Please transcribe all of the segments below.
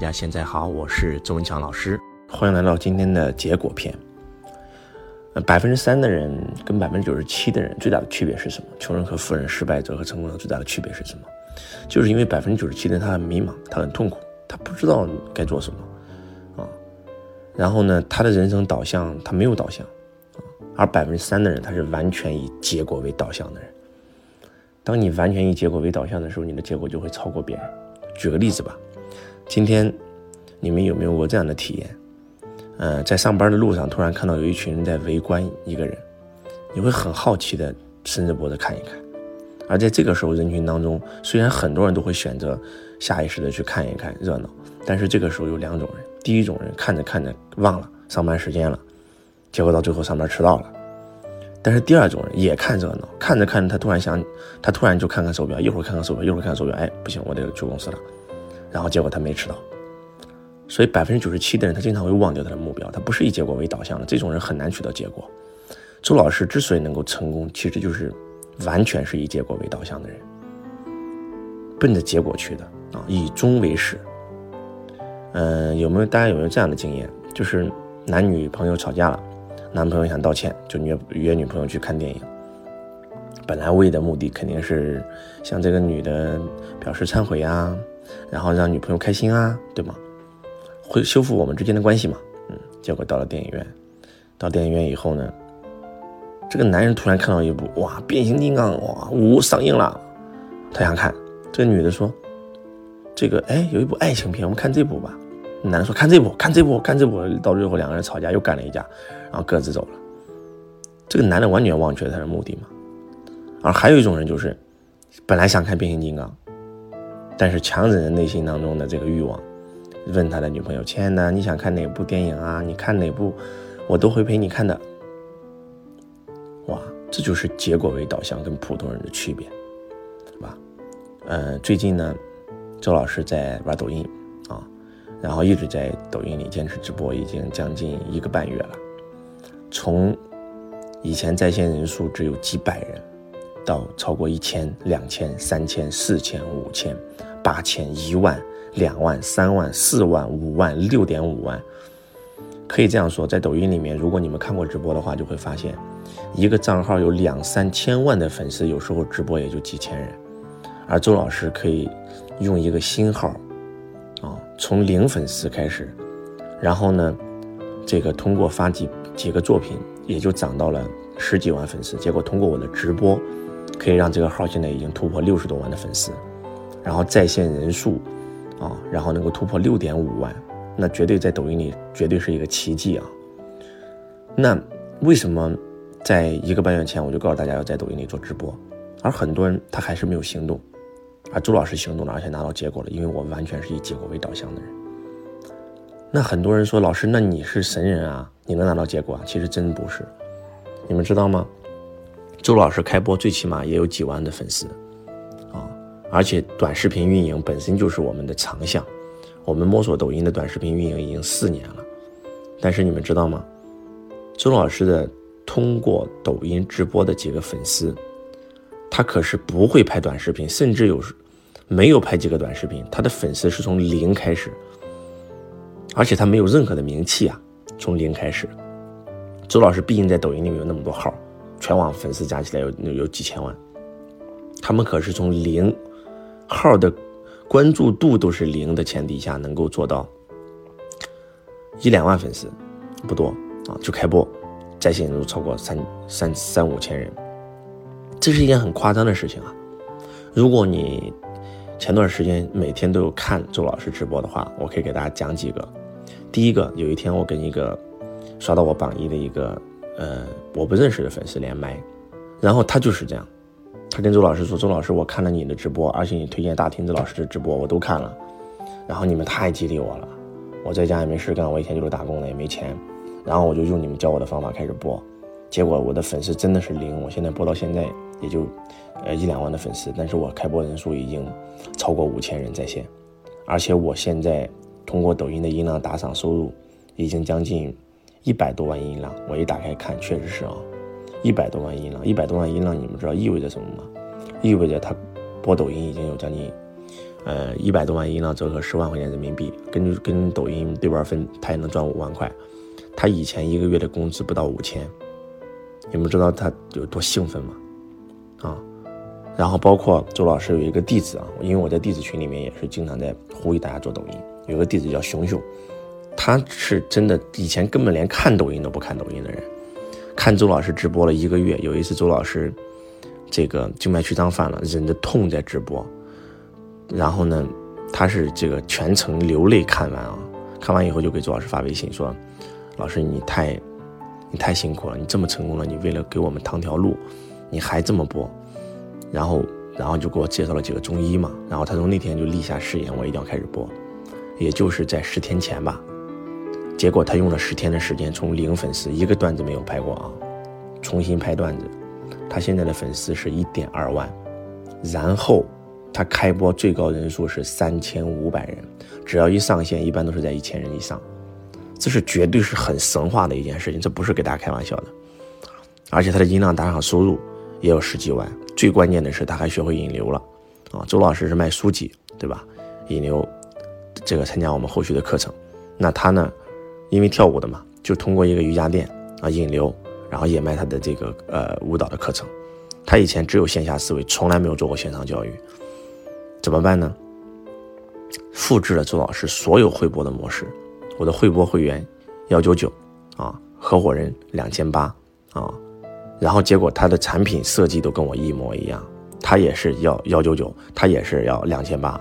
大家现在好，我是周文强老师，欢迎来到今天的结果篇。呃，百分之三的人跟百分之九十七的人最大的区别是什么？穷人和富人、失败者和成功者最大的区别是什么？就是因为百分之九十七的人他很迷茫，他很痛苦，他不知道该做什么啊。然后呢，他的人生导向他没有导向。而百分之三的人他是完全以结果为导向的人。当你完全以结果为导向的时候，你的结果就会超过别人。举个例子吧。今天，你们有没有过这样的体验？呃，在上班的路上，突然看到有一群人在围观一个人，你会很好奇的伸着脖子看一看。而在这个时候，人群当中，虽然很多人都会选择下意识的去看一看热闹，但是这个时候有两种人：第一种人看着看着忘了上班时间了，结果到最后上班迟到了；但是第二种人也看热闹，看着看着他突然想，他突然就看看手表，一会儿看看手表，一会儿看看手表，哎，不行，我得去公司了。然后结果他没迟到，所以百分之九十七的人他经常会忘掉他的目标，他不是以结果为导向的，这种人很难取得结果。周老师之所以能够成功，其实就是完全是以结果为导向的人，奔着结果去的啊，以终为始。嗯，有没有大家有没有这样的经验？就是男女朋友吵架了，男朋友想道歉，就约约女朋友去看电影，本来为的目的肯定是向这个女的表示忏悔啊。然后让女朋友开心啊，对吗？会修复我们之间的关系嘛？嗯，结果到了电影院，到电影院以后呢，这个男人突然看到一部哇，变形金刚哇五上映了，他想看。这个女的说：“这个哎，有一部爱情片，我们看这部吧。”男的说：“看这部，看这部，看这部。”到最后两个人吵架，又干了一架，然后各自走了。这个男的完全忘却了他的目的嘛。而还有一种人就是，本来想看变形金刚。但是强忍着内心当中的这个欲望，问他的女朋友：“亲爱的，你想看哪部电影啊？你看哪部，我都会陪你看的。”哇，这就是结果为导向跟普通人的区别，是吧？呃，最近呢，周老师在玩抖音啊，然后一直在抖音里坚持直播，已经将近一个半月了。从以前在线人数只有几百人，到超过一千、两千、三千、四千、五千。八千、一万、两万、三万、四万、五万、六点五万，可以这样说，在抖音里面，如果你们看过直播的话，就会发现，一个账号有两三千万的粉丝，有时候直播也就几千人，而周老师可以用一个新号，啊，从零粉丝开始，然后呢，这个通过发几几个作品，也就涨到了十几万粉丝，结果通过我的直播，可以让这个号现在已经突破六十多万的粉丝。然后在线人数，啊，然后能够突破六点五万，那绝对在抖音里绝对是一个奇迹啊！那为什么在一个半月前我就告诉大家要在抖音里做直播，而很多人他还是没有行动，而周老师行动了，而且拿到结果了，因为我完全是以结果为导向的人。那很多人说老师，那你是神人啊，你能拿到结果啊？其实真不是，你们知道吗？周老师开播最起码也有几万的粉丝。而且短视频运营本身就是我们的长项，我们摸索抖音的短视频运营已经四年了，但是你们知道吗？周老师的通过抖音直播的几个粉丝，他可是不会拍短视频，甚至有没有拍几个短视频，他的粉丝是从零开始，而且他没有任何的名气啊，从零开始。周老师毕竟在抖音里面有那么多号，全网粉丝加起来有有几千万，他们可是从零。号的关注度都是零的前提下，能够做到一两万粉丝，不多啊，就开播，在线人数超过三三三五千人，这是一件很夸张的事情啊！如果你前段时间每天都有看周老师直播的话，我可以给大家讲几个。第一个，有一天我跟一个刷到我榜一的一个呃我不认识的粉丝连麦，然后他就是这样。他跟周老师说：“周老师，我看了你的直播，而且你推荐大亭子老师的直播，我都看了。然后你们太激励我了，我在家也没事干，我以前就是打工的，也没钱。然后我就用你们教我的方法开始播，结果我的粉丝真的是零。我现在播到现在也就，呃一两万的粉丝，但是我开播人数已经超过五千人在线，而且我现在通过抖音的音浪打赏收入已经将近一百多万音浪。我一打开看，确实是啊。”一百多万音浪，一百多万音浪，你们知道意味着什么吗？意味着他播抖音已经有将近呃，一百多万音浪折合十万块钱人民币，跟跟抖音对半分，他也能赚五万块。他以前一个月的工资不到五千，你们知道他有多兴奋吗？啊，然后包括周老师有一个弟子啊，因为我在弟子群里面也是经常在呼吁大家做抖音。有个弟子叫熊熊，他是真的以前根本连看抖音都不看抖音的人，看周老师直播了一个月。有一次周老师这个静脉曲张犯了，忍着痛在直播。然后呢，他是这个全程流泪看完啊，看完以后就给周老师发微信说：“老师你太，你太辛苦了，你这么成功了，你为了给我们趟条路，你还这么播。”然后，然后就给我介绍了几个中医嘛。然后他从那天就立下誓言，我一定要开始播，也就是在十天前吧。结果他用了十天的时间，从零粉丝一个段子没有拍过啊，重新拍段子，他现在的粉丝是一点二万，然后。他开播最高人数是三千五百人，只要一上线，一般都是在一千人以上，这是绝对是很神话的一件事情，这不是给大家开玩笑的。而且他的音量打赏收入也有十几万，最关键的是他还学会引流了啊！周老师是卖书籍，对吧？引流，这个参加我们后续的课程，那他呢，因为跳舞的嘛，就通过一个瑜伽垫啊引流，然后也卖他的这个呃舞蹈的课程。他以前只有线下思维，从来没有做过线上教育。怎么办呢？复制了周老师所有会播的模式，我的会播会员幺九九啊，合伙人两千八啊，然后结果他的产品设计都跟我一模一样，他也是要幺九九，他也是要两千八。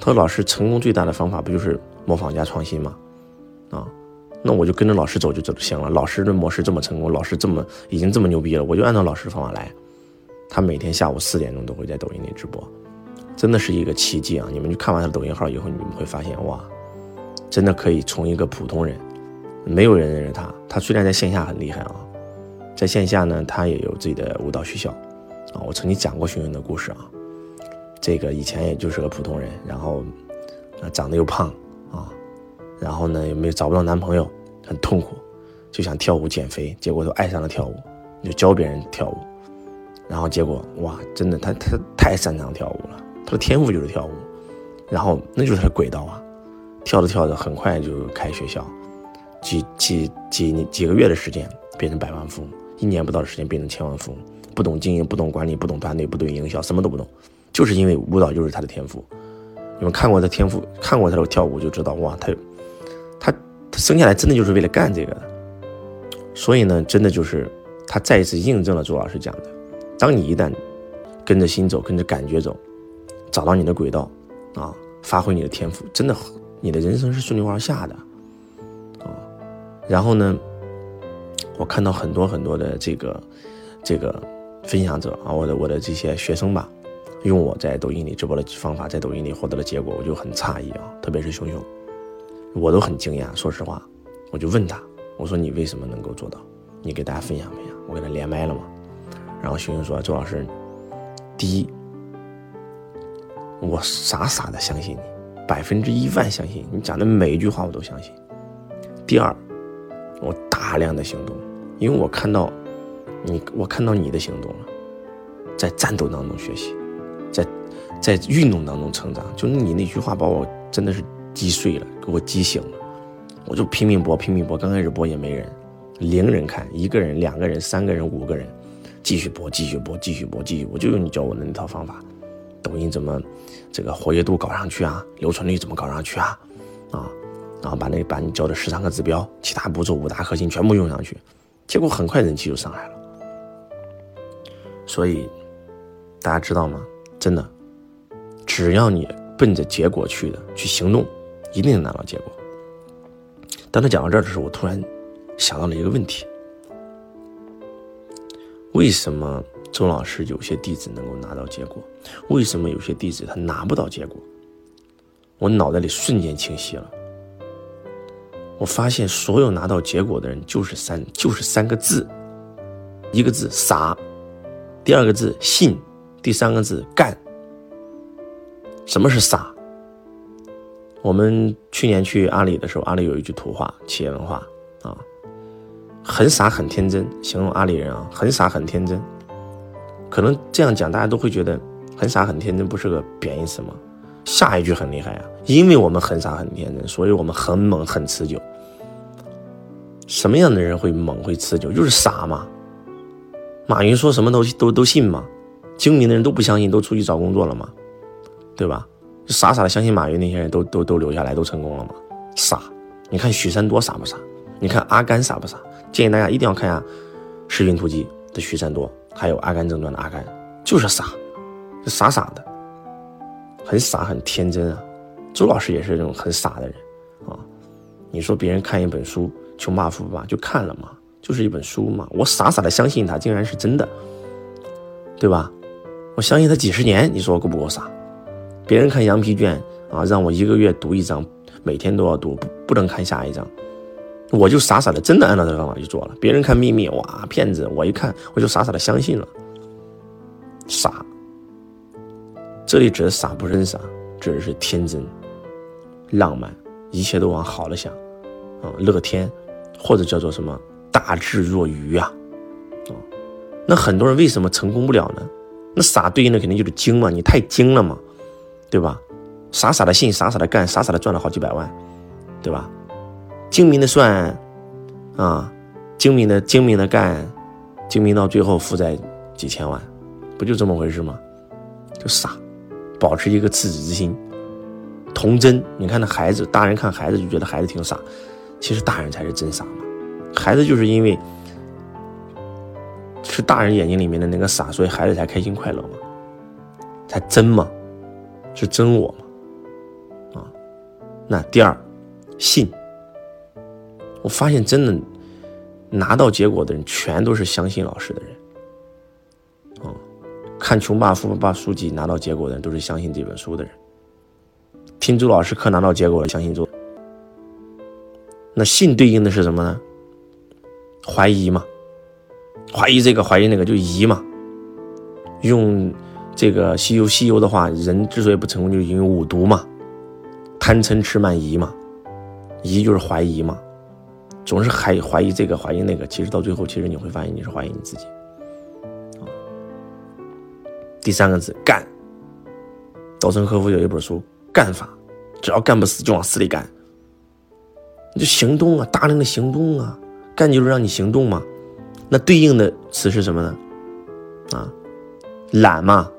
他说：“老师，成功最大的方法不就是模仿加创新吗？啊，那我就跟着老师走就就行了。老师的模式这么成功，老师这么已经这么牛逼了，我就按照老师的方法来。他每天下午四点钟都会在抖音里直播。”真的是一个奇迹啊！你们去看完他的抖音号以后，你们会发现，哇，真的可以从一个普通人，没有人认识他。他虽然在线下很厉害啊，在线下呢，他也有自己的舞蹈学校啊。我曾经讲过熊熊的故事啊，这个以前也就是个普通人，然后啊长得又胖，然后呢也没有找不到男朋友，很痛苦，就想跳舞减肥，结果都爱上了跳舞，就教别人跳舞，然后结果哇，真的他他太擅长跳舞了。他的天赋就是跳舞，然后那就是他的轨道啊，跳着跳着很快就开学校，几几几几个月的时间变成百万富翁，一年不到的时间变成千万富翁，不懂经营，不懂管理，不懂团队，不懂营销，什么都不懂，就是因为舞蹈就是他的天赋。你们看过他天赋，看过他的跳舞就知道，哇，他他他生下来真的就是为了干这个的，所以呢，真的就是他再一次印证了周老师讲的，当你一旦跟着心走，跟着感觉走。找到你的轨道，啊，发挥你的天赋，真的，你的人生是顺流而下的，啊，然后呢，我看到很多很多的这个这个分享者啊，我的我的这些学生吧，用我在抖音里直播的方法，在抖音里获得了结果，我就很诧异啊，特别是熊熊，我都很惊讶，说实话，我就问他，我说你为什么能够做到？你给大家分享分享，我给他连麦了嘛，然后熊熊说，周老师，第一。我傻傻的相信你，百分之一万相信你讲的每一句话，我都相信。第二，我大量的行动，因为我看到你，我看到你的行动了，在战斗当中学习，在在运动当中成长。就你那句话把我真的是击碎了，给我击醒了。我就拼命播，拼命播。刚开始播也没人，零人看，一个人、两个人、三个人、五个人，继续播，继续播，继续播，继续。我就用你教我的那套方法。抖音怎么这个活跃度搞上去啊？留存率怎么搞上去啊？啊，然后把那把你教的十三个指标、其他步骤、五大核心全部用上去，结果很快人气就上来了。所以大家知道吗？真的，只要你奔着结果去的，去行动，一定能拿到结果。当他讲到这儿的时候，我突然想到了一个问题：为什么？周老师有些弟子能够拿到结果，为什么有些弟子他拿不到结果？我脑袋里瞬间清晰了。我发现所有拿到结果的人就是三，就是三个字，一个字傻，第二个字信，第三个字干。什么是傻？我们去年去阿里的时候，阿里有一句土话，企业文化啊，很傻很天真，形容阿里人啊，很傻很天真。可能这样讲，大家都会觉得很傻很天真，不是个贬义词吗？下一句很厉害啊，因为我们很傻很天真，所以我们很猛很持久。什么样的人会猛会持久？就是傻嘛。马云说什么都都都信吗？精明的人都不相信，都出去找工作了吗？对吧？傻傻的相信马云那些人都都都留下来都成功了吗？傻。你看许三多傻不傻？你看阿甘傻不傻？建议大家一定要看一下《士兵突击》的许三多，还有《阿甘正传》的阿甘，就是傻，傻傻的，很傻很天真啊。周老师也是这种很傻的人啊。你说别人看一本书。穷爸富爸就看了嘛，就是一本书嘛。我傻傻的相信他，竟然是真的，对吧？我相信他几十年，你说我够不够傻？别人看羊皮卷啊，让我一个月读一章，每天都要读，不不能看下一章，我就傻傻的真的按照这个方法去做了。别人看秘密，哇，骗子！我一看，我就傻傻的相信了，傻。这里指的傻不认傻，指的是天真、浪漫，一切都往好了想，啊，乐天。或者叫做什么大智若愚啊，啊，那很多人为什么成功不了呢？那傻对应的肯定就是精嘛，你太精了嘛，对吧？傻傻的信，傻傻的干，傻傻的赚了好几百万，对吧？精明的算，啊，精明的精明的干，精明到最后负债几千万，不就这么回事吗？就傻，保持一个赤子之心，童真。你看那孩子，大人看孩子就觉得孩子挺傻。其实大人才是真傻嘛，孩子就是因为是大人眼睛里面的那个傻，所以孩子才开心快乐嘛，才真嘛，是真我嘛，啊，那第二，信，我发现真的拿到结果的人全都是相信老师的人，啊，看《穷爸富爸爸》书籍拿到结果的人都是相信这本书的人，听朱老师课拿到结果的相信朱。那信对应的是什么呢？怀疑嘛，怀疑这个，怀疑那个，就疑嘛。用这个西游西游的话，人之所以不成功，就是因为五毒嘛，贪嗔痴慢疑嘛。疑就是怀疑嘛，总是还怀疑这个，怀疑那个。其实到最后，其实你会发现你是怀疑你自己。第三个字干，稻盛和夫有一本书《干法》，只要干不死，就往死里干。你就行动啊，大量的行动啊，干就是让你行动嘛。那对应的词是什么呢？啊，懒嘛。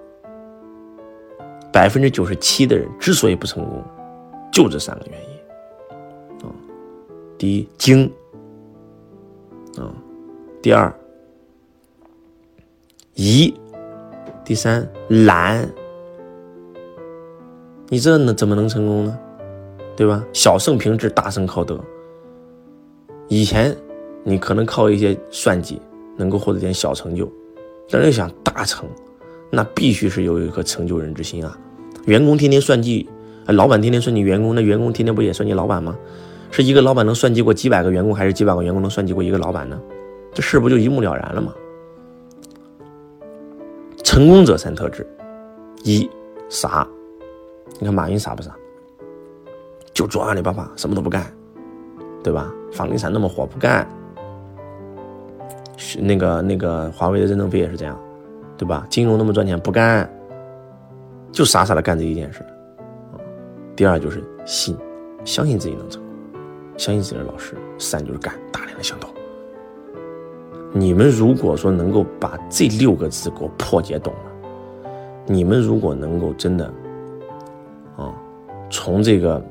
百分之九十七的人之所以不成功，就这三个原因。啊，第一精，啊，第二疑，第三懒。你这能怎么能成功呢？对吧？小胜凭智，大胜靠德。以前你可能靠一些算计能够获得点小成就，但是想大成，那必须是有一颗成就人之心啊！员工天天算计，老板天天算计员工，那员工天天不也算计老板吗？是一个老板能算计过几百个员工，还是几百个员工能算计过一个老板呢？这事不就一目了然了吗？成功者三特质：一傻，你看马云傻不傻？就做阿里巴巴，什么都不干，对吧？房地产那么火，不干。那个那个华为的任正非也是这样，对吧？金融那么赚钱，不干，就傻傻的干这一件事。第二就是信，相信自己能成功，相信自己的老师。三就是干，大量的行动。你们如果说能够把这六个字给我破解懂了，你们如果能够真的，啊，从这个。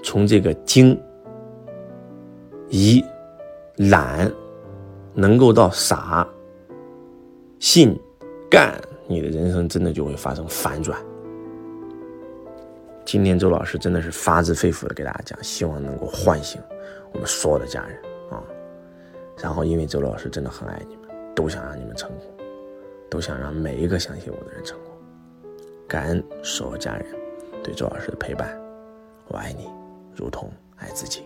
从这个精、疑、懒，能够到傻、信、干，你的人生真的就会发生反转。今天周老师真的是发自肺腑的给大家讲，希望能够唤醒我们所有的家人啊。然后，因为周老师真的很爱你们，都想让你们成功，都想让每一个相信我的人成功。感恩所有家人对周老师的陪伴，我爱你。如同爱自己。